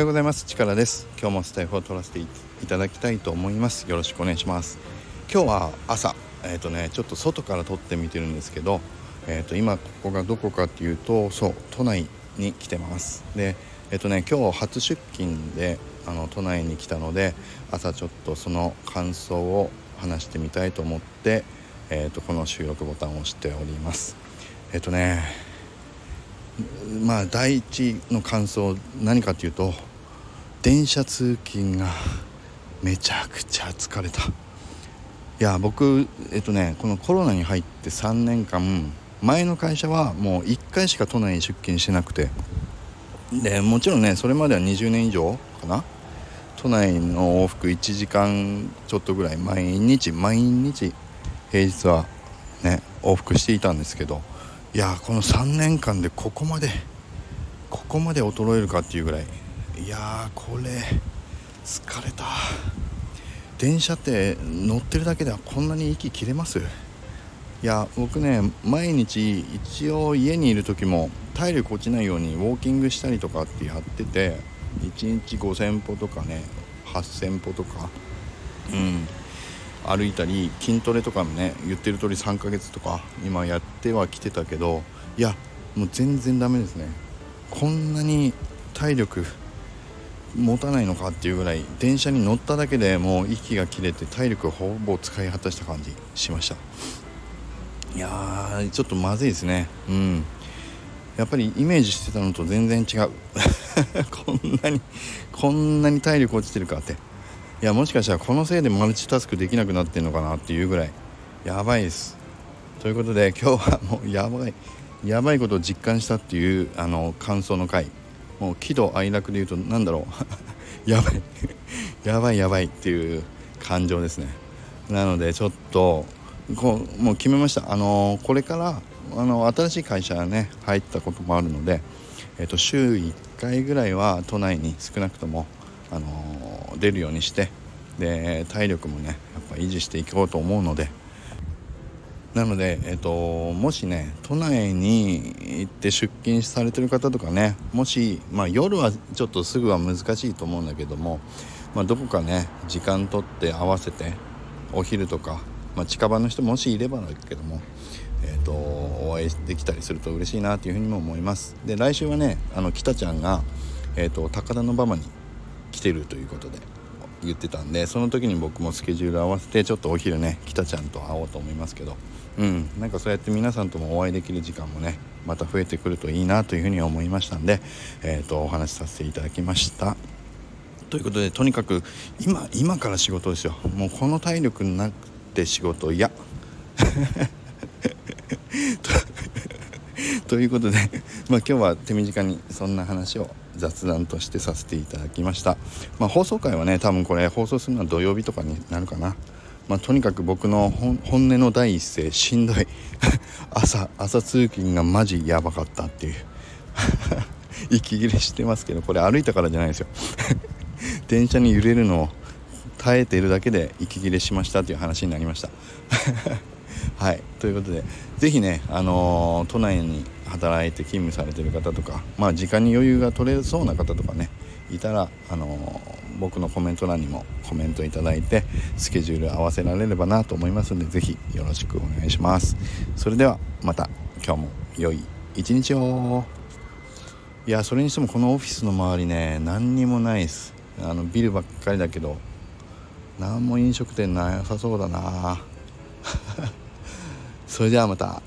ようございます。力です。今日もスタイフを取らせていただきたいと思います。よろしくお願いします。今日は朝えっ、ー、とねちょっと外から撮ってみてるんですけどえっ、ー、と今ここがどこかっていうとそう都内に来てます。でえっ、ー、とね今日初出勤であの都内に来たので朝ちょっとその感想を話してみたいと思って、えーと、この収録ボタンを押しております。えっ、とねまあ第一の感想何かっていうと電車通勤がめちゃくちゃ疲れた。いや僕えっとねこのコロナに入って3年間前の会社はもう1回しか都内に出勤してなくて。でもちろんねそれまでは20年以上かな。都内の往復1時間ちょっとぐらい毎日毎日平日はね往復していたんですけど。いやこの3年間でここまでここまで衰えるかっていうぐらいいやこれ疲れた。電車って乗ってるだけではこんなに息切れます？いや僕ね毎日一応家にいる時も体力落ちないようにウォーキングしたりとかってやってて1日5000歩とかね8000歩とかうん。歩いたり筋トレとかもね言ってる通り3ヶ月とか今やってはきてたけどいやもう全然ダメですね。こんなに体力持たないのかっていうぐらい電車に乗っただけでもう息が切れて体力ほぼ使い果たした感じしました。いやーちょっとまずいですね。うん。やっぱりイメージしてたのと全然違う。こんなにこんなに体力落ちてるかって。いやもしかしたらこのせいでマルチタスクできなくなってんのかなっていうぐらい。やばいです。ということで今日はもうやばいやばいことを実感したっていうあの感想の回。もう喜怒哀楽で言うと何だろう。やばい。やばいやばいっていう感情ですね。なのでちょっとこうもう決めました。あのこれからあの新しい会社ね入ったこともあるので、えっと、週1回ぐらいは都内に少なくともあの出るようにしてで体力もねやっぱ維持していこうと思うのでなので、えっと、もしね都内に行って出勤されてる方とかねもし、まあ、夜はちょっとすぐは難しいと思うんだけども、まあ、どこかね時間取って合わせてお昼とか、まあ、近場の人もしいればなんだけども、えーと、お会いできたりすると嬉しいなというふうにも思います。で来週はねあの北ちゃんが、えーと高田馬場に来てるということで。言ってたんでその時に僕もスケジュール合わせてちょっとお昼ね北ちゃんと会おうと思いますけどうんなんかそうやって皆さんともお会いできる時間もねまた増えてくるといいなというふうに思いましたんで、えーと、お話しさせていただきました。ということでとにかく今今から仕事ですよ。もうこの体力なくて仕事嫌。ということで、まあ、今日は手短にそんな話を雑談としてさせていただきました、まあ、放送回はね多分これ放送するのは土曜日とかになるかな、まあ、とにかく僕の本音の第一声しんどい。朝朝通勤がマジやばかったっていう。息切れしてますけどこれ歩いたからじゃないですよ。電車に揺れるのを耐えているだけで息切れしましたという話になりました。はい。ということで是非ね、あのー、都内に働いて勤務されてる方とか、まあ、時間に余裕が取れそうな方とかねいたら、あの、僕のコメント欄にもコメントいただいてスケジュール合わせられればなと思いますので是非よろしくお願いします。それではまた今日も良い一日を。いやそれにしてもこのオフィスの周りね何にもないです。あのビルばっかりだけど何も飲食店なさそうだな。それではまた。